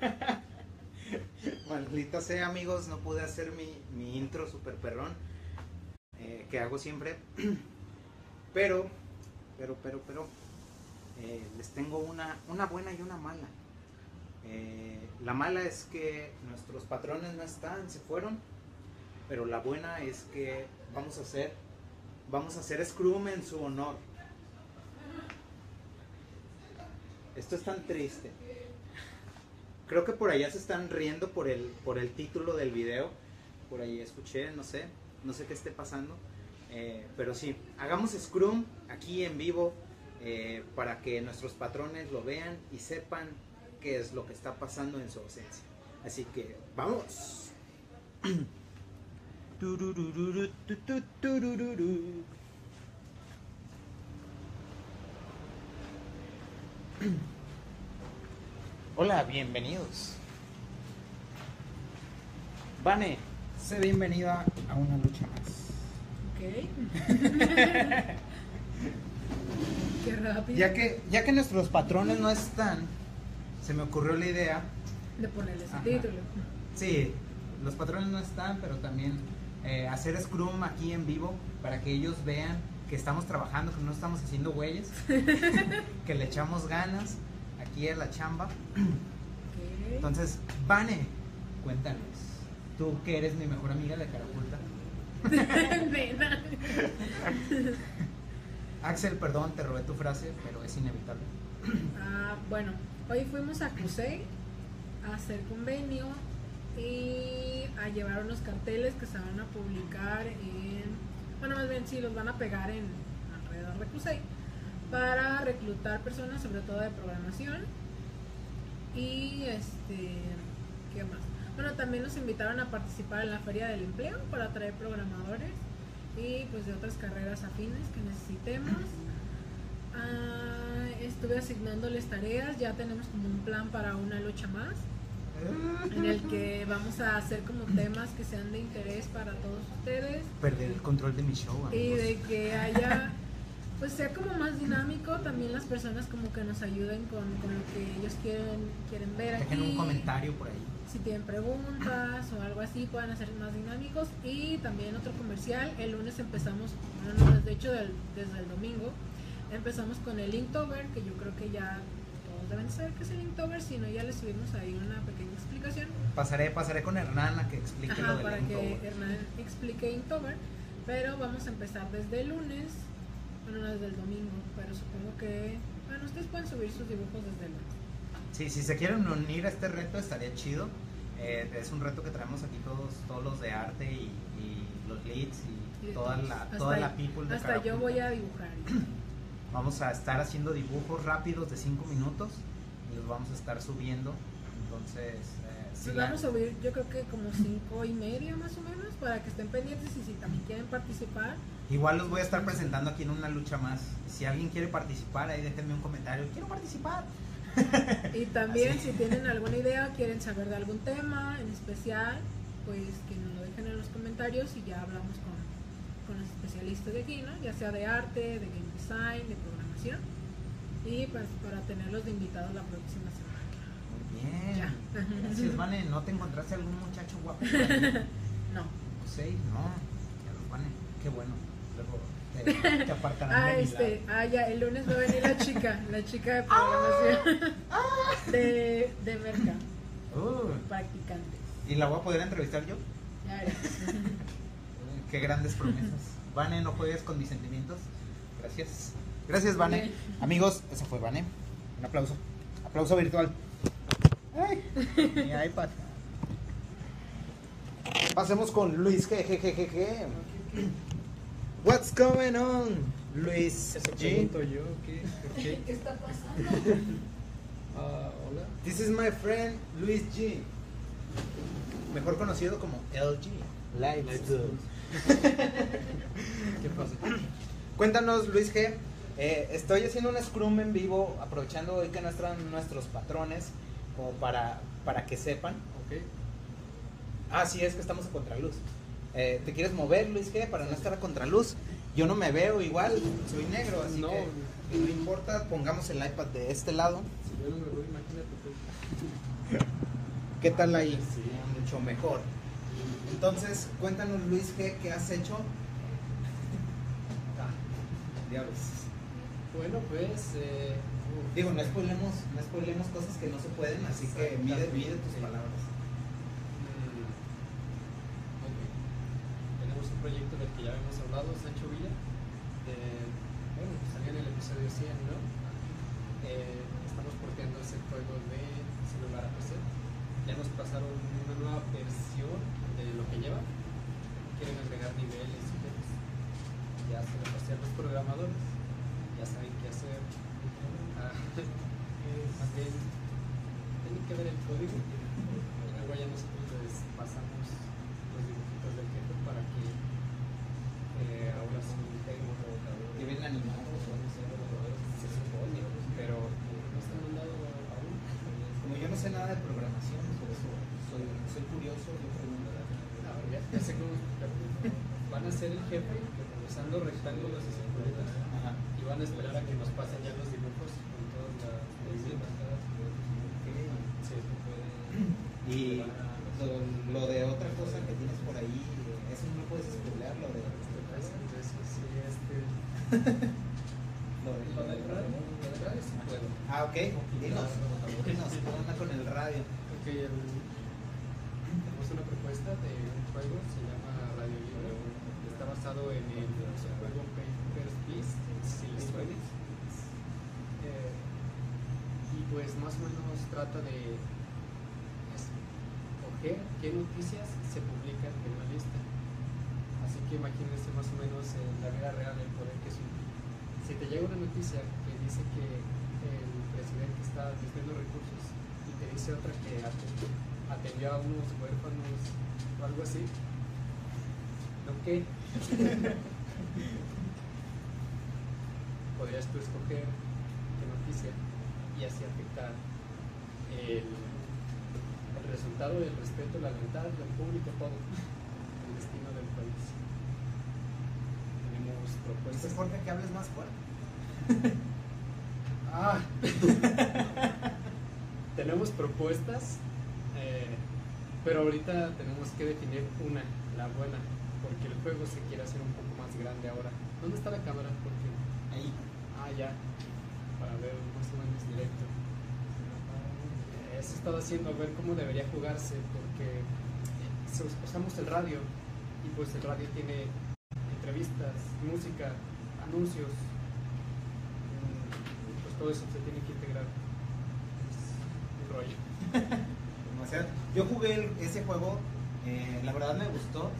Maldita sea, amigos, no pude hacer mi, mi intro super perrón eh, que hago siempre. Pero, pero, pero, pero, eh, les tengo una, una buena y una mala. Eh, la mala es que nuestros patrones no están, se fueron. Pero la buena es que vamos a hacer, vamos a hacer Scrum en su honor. Esto es tan triste. Creo que por allá se están riendo por el, por el título del video. Por ahí escuché, no sé, no sé qué esté pasando. Eh, pero sí, hagamos Scrum aquí en vivo eh, para que nuestros patrones lo vean y sepan qué es lo que está pasando en su ausencia. Así que, vamos. Turururu, tu, tu, turururu. Hola, bienvenidos. Vane, sé bienvenida a una lucha más. Ok. Qué rápido. Ya que, ya que nuestros patrones no están, se me ocurrió la idea. De ponerle ese Ajá. título. Sí, los patrones no están, pero también eh, hacer Scrum aquí en vivo para que ellos vean que estamos trabajando, que no estamos haciendo güeyes, que le echamos ganas a la chamba. Entonces, Vane, cuéntanos, tú que eres mi mejor amiga de Carapulta. Nena. Axel, perdón, te robé tu frase, pero es inevitable. Ah, bueno, hoy fuimos a Cusey a hacer convenio y a llevar unos carteles que se van a publicar en, bueno, más bien sí, los van a pegar en alrededor de Cusey para reclutar personas, sobre todo de programación. Y este, ¿qué más? Bueno, también nos invitaron a participar en la Feria del Empleo para traer programadores y pues de otras carreras afines que necesitemos. Ah, estuve asignándoles tareas, ya tenemos como un plan para una lucha más, en el que vamos a hacer como temas que sean de interés para todos ustedes Perder el control de mi show, y de que haya, pues sea como más dinámico, también las personas como que nos ayuden con, con lo que ellos quieren, quieren ver Dejen aquí. un comentario por ahí. Si tienen preguntas o algo así, puedan hacer más dinámicos. Y también otro comercial, el lunes empezamos, bueno, no, de hecho del- desde el domingo, empezamos con el Inktober, que yo creo que ya todos deben saber que es el Inktober, si no ya les subimos ahí una pequeña explicación. Pasaré, pasaré con Hernán a que explique Ajá, lo del para que. Hernán explique Inktober. Pero vamos a empezar desde el lunes, bueno, no desde el domingo, pero supongo que, bueno, ustedes pueden subir sus dibujos desde el. Sí, si se quieren unir a este reto estaría chido. Eh, es un reto que traemos aquí todos, todos los de arte y, y los leads y, Y toda todos. la, Hasta toda la people de Hasta yo Carapulta. voy a dibujar. Vamos a estar haciendo dibujos rápidos de 5 minutos y los vamos a estar subiendo. Entonces, eh, si la- vamos a subir yo creo que como cinco y media más o menos para que estén pendientes y si también quieren participar igual los voy a estar presentando aquí en una lucha más. Si alguien quiere participar, ahí déjenme un comentario. Quiero participar. y también Así. si tienen alguna idea quieren saber de algún tema en especial pues que nos lo dejen en los comentarios y ya hablamos con, con los especialistas de aquí ¿no? ya sea de arte de game design de programación y pues para tenerlos de invitados la próxima semana Muy bien. Ya. Gracias, Vane. ¿No te encontraste algún muchacho guapo? no Sí, no. Ya los Vane. Qué bueno. Te, te apartarán Ah, este, ah, ya, el lunes va a venir la chica, la chica de programación de, de Merca, Uh, practicante. ¿Y la voy a poder entrevistar yo? Ya verás. Qué grandes promesas. Vane, no juegues con mis sentimientos. Gracias. Gracias, Vane. Bien. Amigos, esa fue Vane. Un aplauso. Aplauso virtual. Ay, mi iPad. Pasemos con Luis G. What's going on, Luis Eso G? pregunto yo, ¿qué? ¿Por qué? ¿Qué está pasando? Ah, hola. This is my friend Luis G. Mejor conocido como LG. Lights. ¿Qué pasa? Cuéntanos, Luis G. Eh, estoy haciendo un Scrum en vivo, aprovechando hoy que no están nuestros patrones, como para, para que sepan. Ok. Ah, sí, es que estamos a contraluz. Eh, ¿Te quieres mover, Luis G, para no estar a contraluz? Yo no me veo igual, soy negro, así No. que no importa, pongamos el iPad de este lado. Si yo no me voy, imagínate. ¿Qué tal ahí? Mucho mejor. Entonces, cuéntanos Luis, ¿qué, qué has hecho? Ah, Diablos. bueno, pues. Eh, Digo, no spoilemos, no spoilemos cosas que no se pueden, así que mide, mide tus Sí. palabras. mm, ok. Tenemos un proyecto del que ya habíamos hablado, Sancho Villa. de- bueno, salió en el episodio 100, ¿no? Eh, estamos porteando ese juego de celular a PC. Ya nos pasaron una nueva versión de lo que lleva. Quieren agregar niveles y pues, ya se lo pasé a los programadores. Ya saben qué hacer. Ah, más bien, tienen que ver el código. Luego ya nosotros les pasamos los dibujitos del jefe para que eh, ahora sí tengo Que bien animado. se supone, pero no se han mandado aún. Como yo no sé nada de programación, por eso soy, soy curioso, yo pregunto. A ver, ya. Van a ser el jefe usando rectángulos y circulitas Ajá. y van a esperar a que nos pasen ya los dibujos con todas las medidas. Sí. Y lo, lo de otra cosa que tienes por ahí, eso no puedes spoilear, lo de... Entonces, sí, este, Lo, de, lo lo. Ah, ok, dinos, ¿cómo anda con el radio? Ok, el- tenemos una propuesta de un juego, se llama Radio Libre. Está basado en el juego Papers, Please, si les suena. Eh, y pues más o menos trata de escoger qué noticias se publican en una lista. Así que imagínense más o menos en la vida real el poder que es un... Si te llega una noticia que dice que el presidente está desviando recursos dice otra que aten- atendió a unos huérfanos o algo así, ¿no qué? Podrías tú escoger qué noticia y así afectar el, el resultado, el respeto, la lealtad, el público, todo, el destino del país. Tenemos Dice propuestas. Jorge que hables más fuerte. Ah. tenemos propuestas, eh, pero ahorita tenemos que definir una, la buena, porque el juego se quiere hacer un poco más grande ahora. ¿Dónde está la cámara? Porque, Ahí. ah, ya, para ver más o menos directo. Eso he estado haciendo, a ver cómo debería jugarse, porque usamos el radio, y pues el radio tiene entrevistas, música, anuncios, pues todo eso se tiene que integrar. Rollo. Demasiado. Yo jugué ese juego, eh, la verdad me gustó,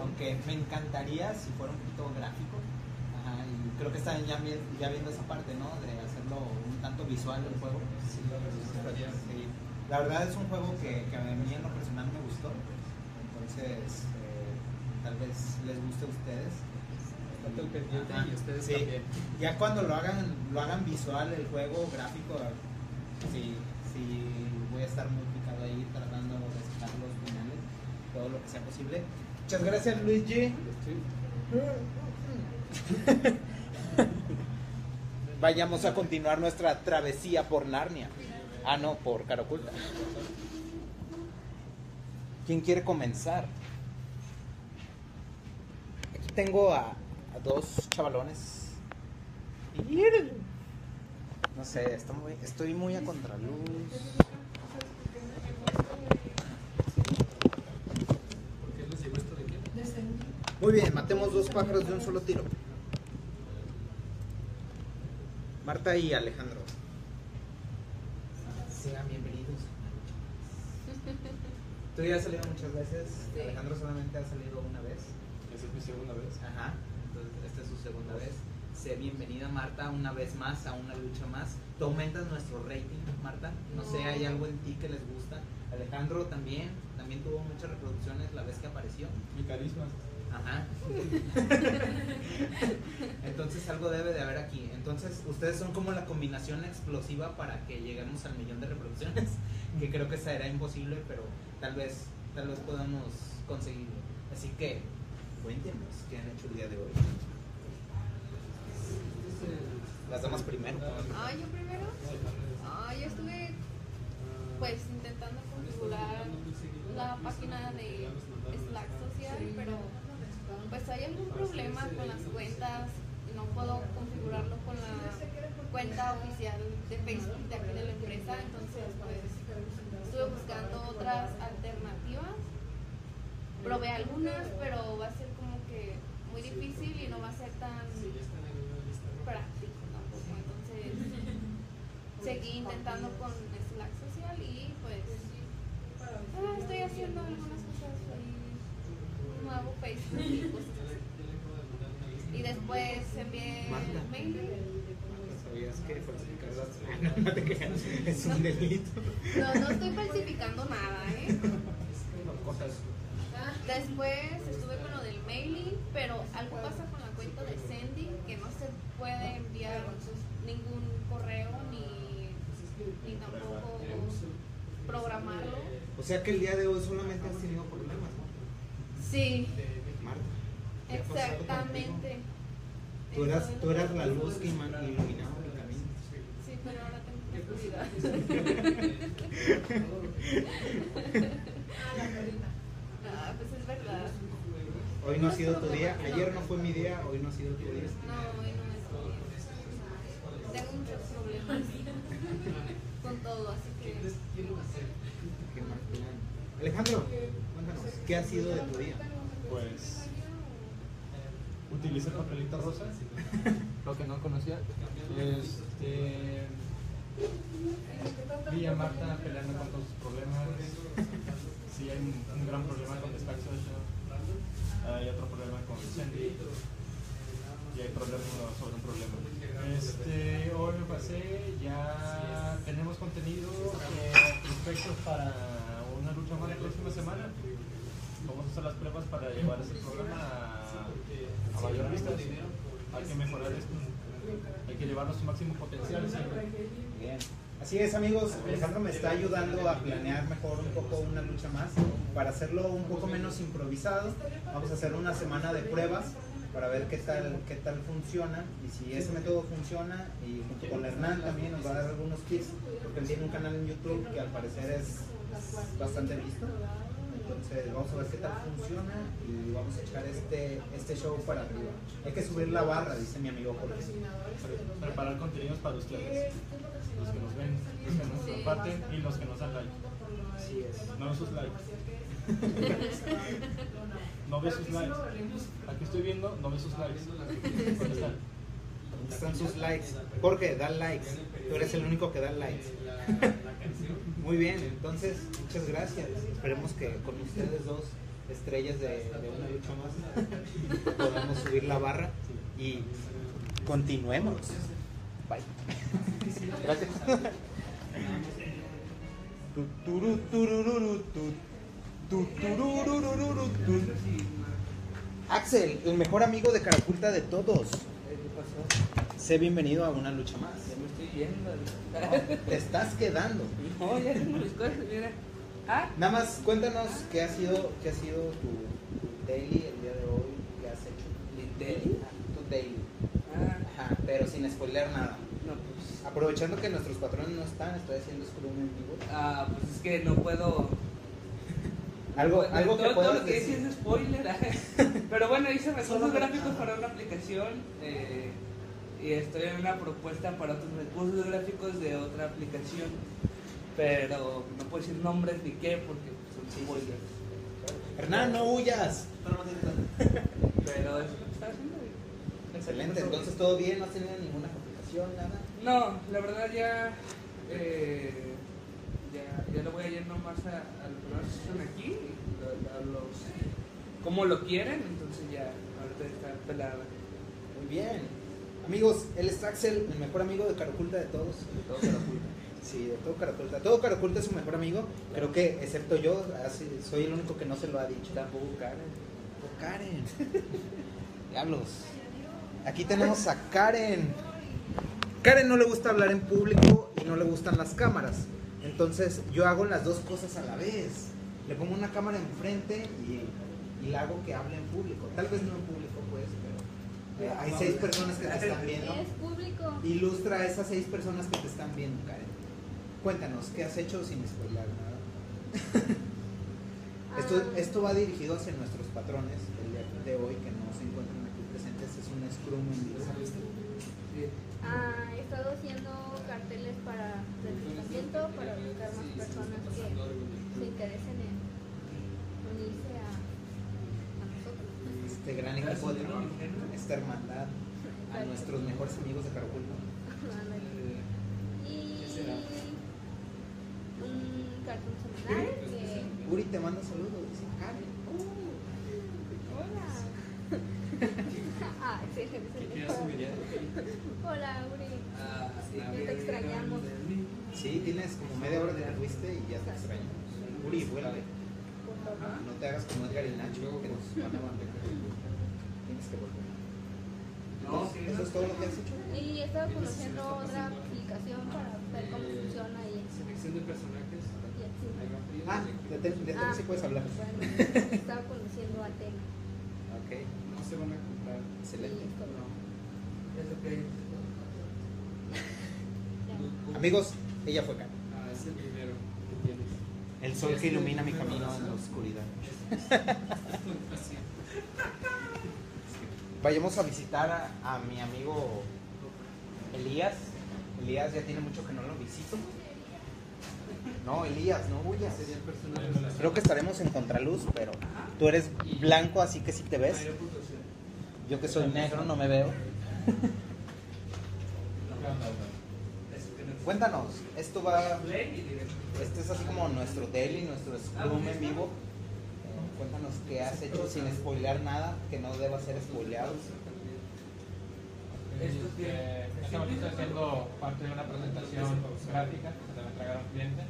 aunque me encantaría si fuera un poquito gráfico. Ajá, y creo que están ya, vi- ya viendo esa parte, ¿no? De hacerlo un tanto visual el juego. Sí, la verdad, eso estaría- Sí. La verdad es un juego que, que a mí en lo personal me gustó. Entonces, eh, tal vez les guste a ustedes. Estate al pendiente Ajá, y ustedes sí. también. Ya cuando lo hagan, lo hagan visual, el juego gráfico, sí, sí, voy a estar muy picado ahí tratando de sacar los finales, todo lo que sea posible. Muchas gracias Luigi. Vayamos a continuar nuestra travesía por Narnia. Ah, no, por Caraculta. ¿Quién quiere comenzar? Aquí tengo a, a dos chavalones. No sé, estoy muy, estoy muy a contraluz. ¿Por qué les llegó esto de qué? Muy bien, matemos dos pájaros de un solo tiro. Marta y Alejandro. Sean bienvenidos. Tú ya has salido muchas veces. Sí. Alejandro solamente ha salido una vez. Esa es mi segunda vez. Ajá. Entonces, esta es su segunda vez. Sé bienvenida, Marta, una vez más a una lucha más. Tú aumentas nuestro rating, Marta. No, sé, No. hay algo en ti que les gusta. Alejandro también. También tuvo muchas reproducciones la vez que apareció. Mi carisma. Ajá. Entonces algo debe de haber aquí. Entonces ustedes son como la combinación explosiva para que lleguemos al millón de reproducciones, que creo que será imposible, pero tal vez, tal vez podamos conseguirlo. Así que cuéntenos qué han hecho el día de hoy. Las damas primero. Ah, yo primero. Ah, yo estuve pues intentando configurar la página de Slack social, pero pues hay algún problema con las cuentas, no puedo configurarlo con la cuenta oficial de Facebook de aquí de la empresa, entonces pues estuve buscando otras alternativas, probé algunas, pero va a ser como que muy difícil y no va a ser tan práctico tampoco, entonces seguí intentando con Slack social y pues ah, estoy haciendo algunas cosas ahí, un nuevo Facebook y cosas así. Y después envié Marta. el mail. ¿Sabías que falsificar datos? No, no te creas, es un delito. No, no estoy falsificando nada, ¿eh? Cosas. Después estuve con lo del mailing, pero algo pasa con la cuenta de Sending que no se puede enviar ningún correo ni, ni tampoco programarlo. O sea que el día de hoy solamente has tenido problemas, ¿no? Sí, Marta. ¿qué ha pasado exactamente. Tú eras, tú eras la luz que iluminaba mi camino. Sí, pero ahora tengo oscuridad. Ah, pues es verdad. Hoy no ha sido tu día, ayer no fue mi día, hoy no ha sido tu día. No, hoy no es bien. Tengo muchos problemas con todo, así que. Alejandro, cuéntanos, ¿qué ha sido de tu día? Pues utilicé papelito rosa, lo que no conocía. Este, vi a Marta peleando con todos sus problemas. Sí, hay un, gran problema con Social. Hay otro problema con Sandy. Y hay problema sobre un problema. Este, hoy me pasé, ya tenemos contenido eh, perfecto para una lucha más la próxima semana. Vamos a hacer las pruebas para llevar ese programa a, a mayor vista. Hay que mejorar esto. Hay que llevarlo a su máximo potencial. Así es amigos, Alejandro me está ayudando a planear mejor un poco una lucha más para hacerlo un poco menos improvisado. Vamos a hacer una semana de pruebas para ver qué tal, qué tal funciona y si ese método funciona y junto con Hernán también nos va a dar algunos tips porque él tiene un canal en YouTube que al parecer es bastante visto. Entonces vamos a ver qué tal funciona y vamos a echar este, este show para arriba. Hay que subir la barra, dice mi amigo Jorge. Pre- Preparar contenidos para ustedes. Los que nos ven, los que nos comparten y los que nos dan like. Así es. No sus likes. No ve sus likes. Aquí estoy viendo, no ve sus likes. ¿Dónde están? ¿Dónde están sus likes? Jorge, da likes. Tú eres el único que da likes. Muy bien, entonces, muchas gracias. Esperemos que con ustedes dos estrellas de, de una lucha más podamos subir la barra y continuemos. Bye. Gracias. Axel, el mejor amigo de Caraculta de todos. Sé bienvenido a una lucha más. Ya me estoy yendo. Te estás quedando. No, ya tengo mis cosas, mira. Ah, Nada más cuéntanos qué ha sido, qué ha sido tu, tu daily el día de hoy, qué has hecho. ¿mi daily? Tu daily. Pero sin spoiler nada. no, pues. Aprovechando que nuestros patrones no están, estoy haciendo Scrum en vivo. Ah, pues es que no puedo. Algo, no- algo que todo, todo puedas lo que decir. es spoiler. Pero bueno, hice recursos gráficos para una aplicación. eh, y estoy en una propuesta para otros recursos gráficos de otra aplicación. Pero no puedo decir nombres ni qué porque son spoilers. Hernán, no huyas. Pero es lo que está haciendo. Excelente, entonces todo bien, no has tenido ninguna complicación, nada. No, la verdad ya, eh, ya, ya lo voy a yendo más a, a lo que nos hacen aquí, a, a los, como lo quieren, entonces ya, ahorita está pelada. Muy bien. Amigos, él es Axel, el mejor amigo de Caraculta de todos. Todo se lo oculta. Sí, de todo Caraculta. Todo Caraculta es su mejor amigo. Creo que, excepto yo, así- soy el único que no se lo ha dicho. Tampoco Karen. Oh, Karen. Diablos. Aquí tenemos a Karen. Karen no le gusta hablar en público y no le gustan las cámaras. Entonces yo hago las dos cosas a la vez. Le pongo una cámara enfrente y, y la hago que hable en público. Tal vez no en público, pues, pero eh, hay seis personas que te están viendo. Es público. Ilustra a esas seis personas que te están viendo, Karen. cuéntanos, ¿qué has hecho sin spoiler nada? esto, Ah. esto va dirigido hacia nuestros patrones el día de hoy que no se encuentran aquí presentes. Es un scrum en vivo. Ah, he estado haciendo carteles para reclutamiento para buscar más personas que se interesen en unirse a, a nosotros. Este gran equipo de trabajo, esta hermandad, a nuestros mejores amigos de Caracol. Ándale. Y un cartón semanal que. Uri te manda saludos. dice, Karen. Hola. Ah, excelente. Hola, Uri. Ya te extrañamos. Sí, tienes como media hora de que fuiste y ya te extraño. Uri, vuelve. No te hagas como Edgar y Nacho que nos van a abandonar. Tienes que volver. ¿Eso es todo lo que has hecho? Y he estado conociendo otra aplicación para ver cómo funciona y, Selección de personajes. Ah, de Tel sí puedes hablar. Bueno, he estado conociendo a Tena. Ok, No se van a excelente. Amigos, ella fue Karen. Ah, es el primero que tienes. El sol que ilumina mi camino en la oscuridad. Vayamos a visitar a, a mi amigo Elías. Elías ya tiene mucho que no lo visito. No, Elías, no huyas. Sería el personaje. Creo que estaremos en contraluz, pero tú eres blanco, así que sí te ves. Yo que soy negro no me veo. Cuéntanos, esto va. Este es así como nuestro daily, nuestro scrum en vivo. Cuéntanos qué has hecho sin spoilear nada que no deba ser spoileado. Eh, Estamos haciendo parte de una presentación gráfica que se le va a cliente.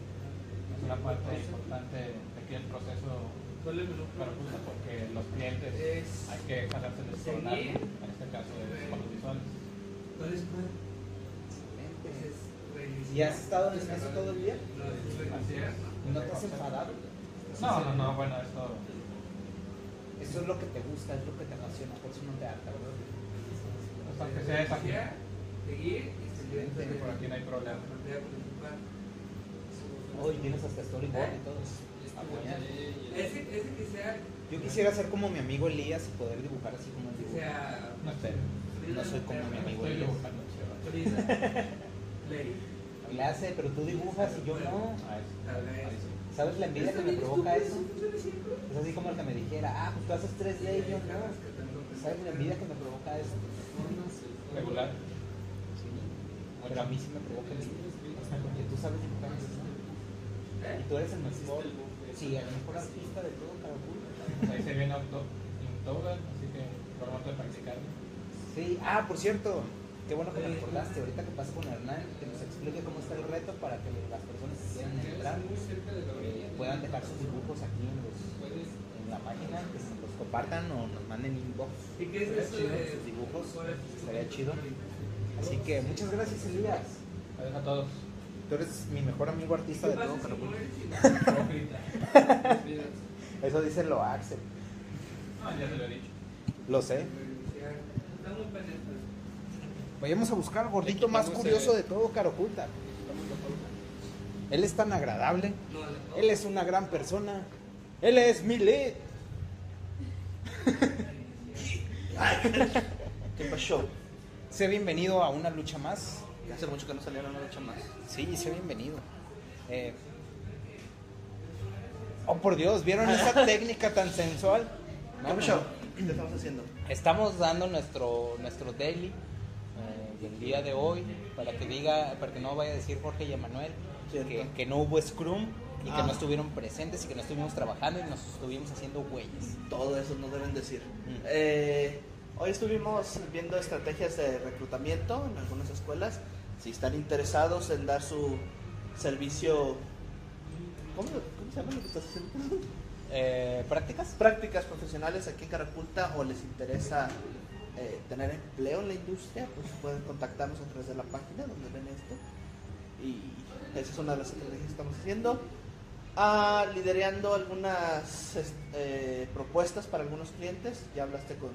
Es una parte importante de aquí el proceso para justo porque los clientes hay que jalárseles por un arco, en este caso de los visuales. ¿Y has estado en eso todo el día? Así es. ¿No te has enfadado? No, no, no, bueno, esto Eso es lo que te gusta, es lo que te apasiona, por eso no te harta, ¿verdad? pues, aunque sea esa por aquí no hay problema. Hoy tienes hasta storyboard y todo. Ah, genial. Ese, ese que sea, Yo quisiera ser como mi amigo Elías y poder dibujar así como él dibuja. sea No sé, No soy como mi amigo estoy Elías. Le hace, pero tú dibujas y yo no. Ah, sí. ¿Sabes la envidia que me provoca eso? Es así como el que me dijera, ah, pues tú haces 3D y yo no. ¿Sabes la envidia que me provoca eso? Regular. Sí. Pero a mí sí me provoca envidia. Porque tú sabes dibujar eso. Y tú eres el mejor, sí, el mejor artista de todo Caracol. Pues ahí se viene auto, Inktober, así que por momento de practicar. Sí, ah, por cierto, qué bueno que me recordaste. Ahorita que pase con Hernán, que nos explique cómo está el reto para que las personas que quieran entrar puedan dejar sus dibujos aquí en, los, en la página, que nos los compartan o nos manden inbox. ¿Y qué es eso de sus dibujos, estaría chido. Así que muchas gracias, Elías. Adiós a todos. Tú eres mi mejor amigo artista de todo Caracol. Eso dice lo Axel. No, ya se lo he dicho. Lo sé. Está muy pendiente. Vayamos a buscar al gordito más curioso de todo Caroculta. Él es tan agradable. Él es una gran persona. Él es Milet. ¿Qué pasó? Sea bienvenido a una lucha más. Hace mucho que no salieron una lucha más. Sí, sea bienvenido. Eh, Oh, por Dios, ¿vieron esa técnica tan sensual? ¿Qué estamos haciendo? Estamos dando nuestro nuestro daily eh, del día de hoy para que diga, para que no vaya a decir Jorge y Emanuel que, que no hubo scrum y que Ah. no estuvieron presentes y que no estuvimos trabajando y nos estuvimos haciendo güeyes. Todo eso no deben decir. Mm. Eh, hoy estuvimos viendo estrategias de reclutamiento en algunas escuelas. Si están interesados en dar su servicio... ¿Cómo, llama lo que estás haciendo? Eh, ¿Prácticas? Prácticas profesionales aquí en Caraculta o les interesa eh, tener empleo en la industria, pues pueden contactarnos a través de la página donde ven esto. Y esa es una de las estrategias que estamos haciendo. Ah, liderando algunas eh, propuestas para algunos clientes. Ya hablaste con,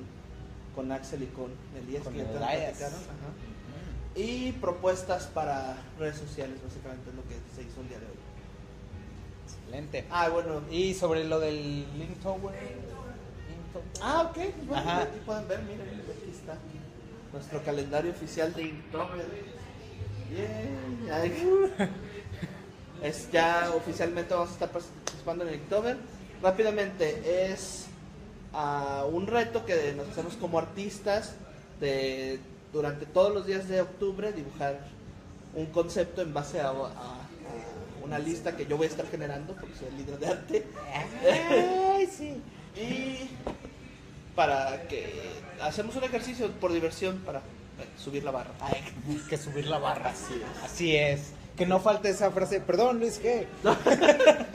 con Axel y con Elías Con que ya te platicaron. Ajá. y propuestas para redes sociales, básicamente es lo que se hizo el día de hoy. Excelente. Ah, bueno. Y sobre lo del Link Tower. Ah, ok. pues bueno, Ajá. aquí pueden ver, miren, aquí está nuestro calendario oficial de Inktober. Ay. Es ya oficialmente vamos a estar participando en Inktober. Rápidamente, es ah, un reto que nos hacemos como artistas de durante todos los días de octubre dibujar un concepto en base a una lista que yo voy a estar generando porque soy el líder de arte. Ay, sí. Y para que hacemos un ejercicio por diversión para eh, subir la barra. Ay, que subir la barra. Así es. Así es. Que no falte esa frase. Perdón, Luis G.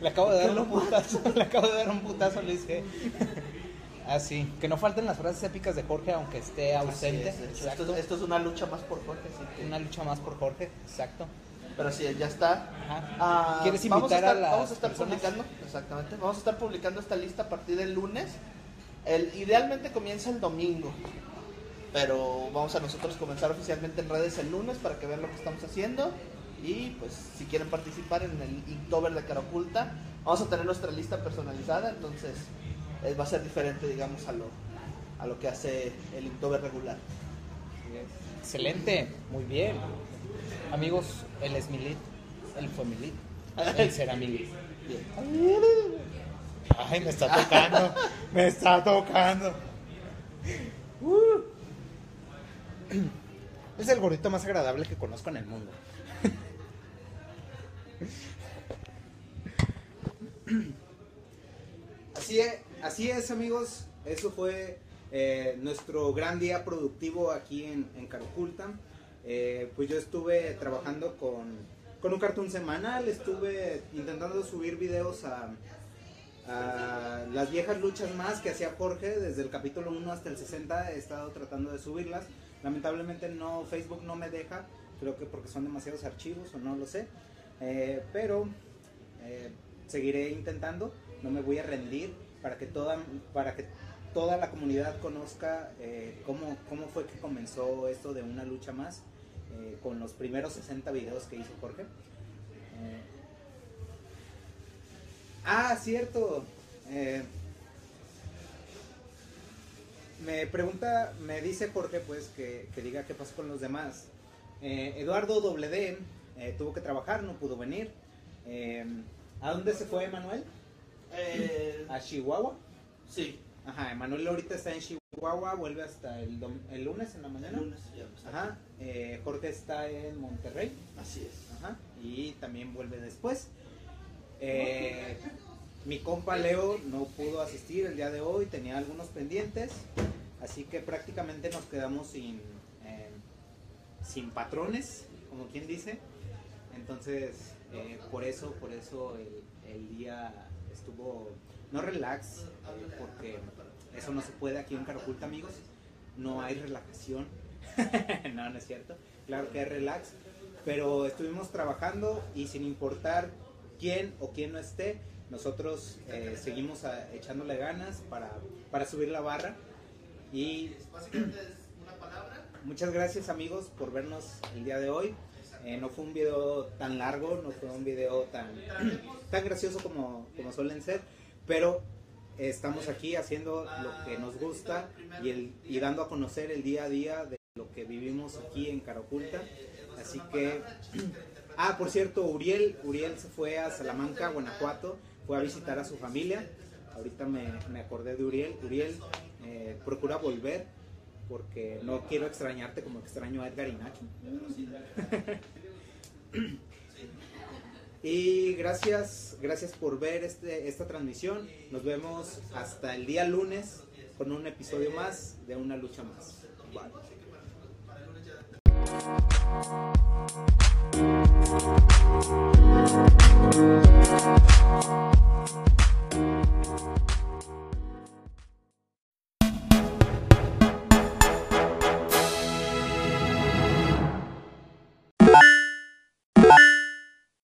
Le acabo de dar un putazo. Le acabo de dar un putazo a Luis G. Así. Que no falten las frases épicas de Jorge, aunque esté ausente. Es, esto es una lucha más por Jorge, así que- Una lucha más por Jorge. Exacto. Pero sí, ya está. Ajá. Ah, ¿Quieres vamos a invitar a, estar, las vamos a estar personas? publicando, exactamente. Vamos a estar publicando esta lista a partir del lunes. El, idealmente comienza el domingo, pero vamos a nosotros comenzar oficialmente en redes el lunes para que vean lo que estamos haciendo. Y pues si quieren participar en el Inktober de Cara Oculta, vamos a tener nuestra lista personalizada, entonces eh, va a ser diferente, digamos, a lo, a lo que hace el Inktober regular. Excelente. Muy bien. Amigos, él es Milit. Él fue Milit. Él será Milit. Ay, me está tocando. me está tocando. Uh. Es el gordito más agradable que conozco en el mundo. Así es, así es amigos. Eso fue eh, nuestro gran día productivo aquí en, en Caroculta. Eh, pues yo estuve trabajando con, con un cartoon semanal, estuve intentando subir videos a, las viejas luchas más que hacía Jorge desde el capítulo 1 hasta el 60 he estado tratando de subirlas. Lamentablemente no Facebook no me deja creo que porque son demasiados archivos o no lo sé. Eh, pero eh, seguiré intentando no me voy a rendir para que toda para que toda la comunidad conozca eh, cómo, cómo fue que comenzó esto de una lucha más eh, con los primeros 60 videos que hizo Jorge Eh, Ah, cierto. Me pregunta, me dice Jorge, pues, que, que diga qué pasó con los demás. Eduardo WD tuvo que trabajar, no pudo venir. ¿A dónde se fue Emanuel? Eh, ¿A Chihuahua? sí, Ajá, Emanuel ahorita está en Chihuahua, vuelve hasta el, dom- el lunes en la el mañana. lunes ya está. Ajá, eh, Jorge está en Monterrey. Así es. Ajá, y también vuelve después. Eh, mi compa Leo no pudo asistir el día de hoy, tenía algunos pendientes, así que prácticamente nos quedamos sin, eh, sin patrones, como quien dice. Entonces, por eso, por eso el, el día estuvo no relax, porque eso no se puede aquí en Caraculta, amigos. No hay relajación. no, no es cierto. Claro que hay relax. Pero estuvimos trabajando y sin importar quién o quién no esté, nosotros eh, seguimos a- echándole ganas para, para subir la barra. Y muchas gracias amigos por vernos el día de hoy. Eh, no fue un video tan largo, no fue un video tan, tan gracioso como, como suelen ser, pero estamos aquí haciendo lo que nos gusta y, el, y dando a conocer el día a día de lo que vivimos aquí en Caraculta. Así que, ah, por cierto, Uriel, Uriel se fue a Salamanca, Guanajuato, fue a visitar a su familia. Ahorita me, me acordé de Uriel. Uriel, eh, procura volver porque no quiero extrañarte como extraño a Edgar y Nacho. Y gracias, gracias por ver este, esta transmisión. Nos vemos hasta el día lunes con un episodio más de Una Lucha Más.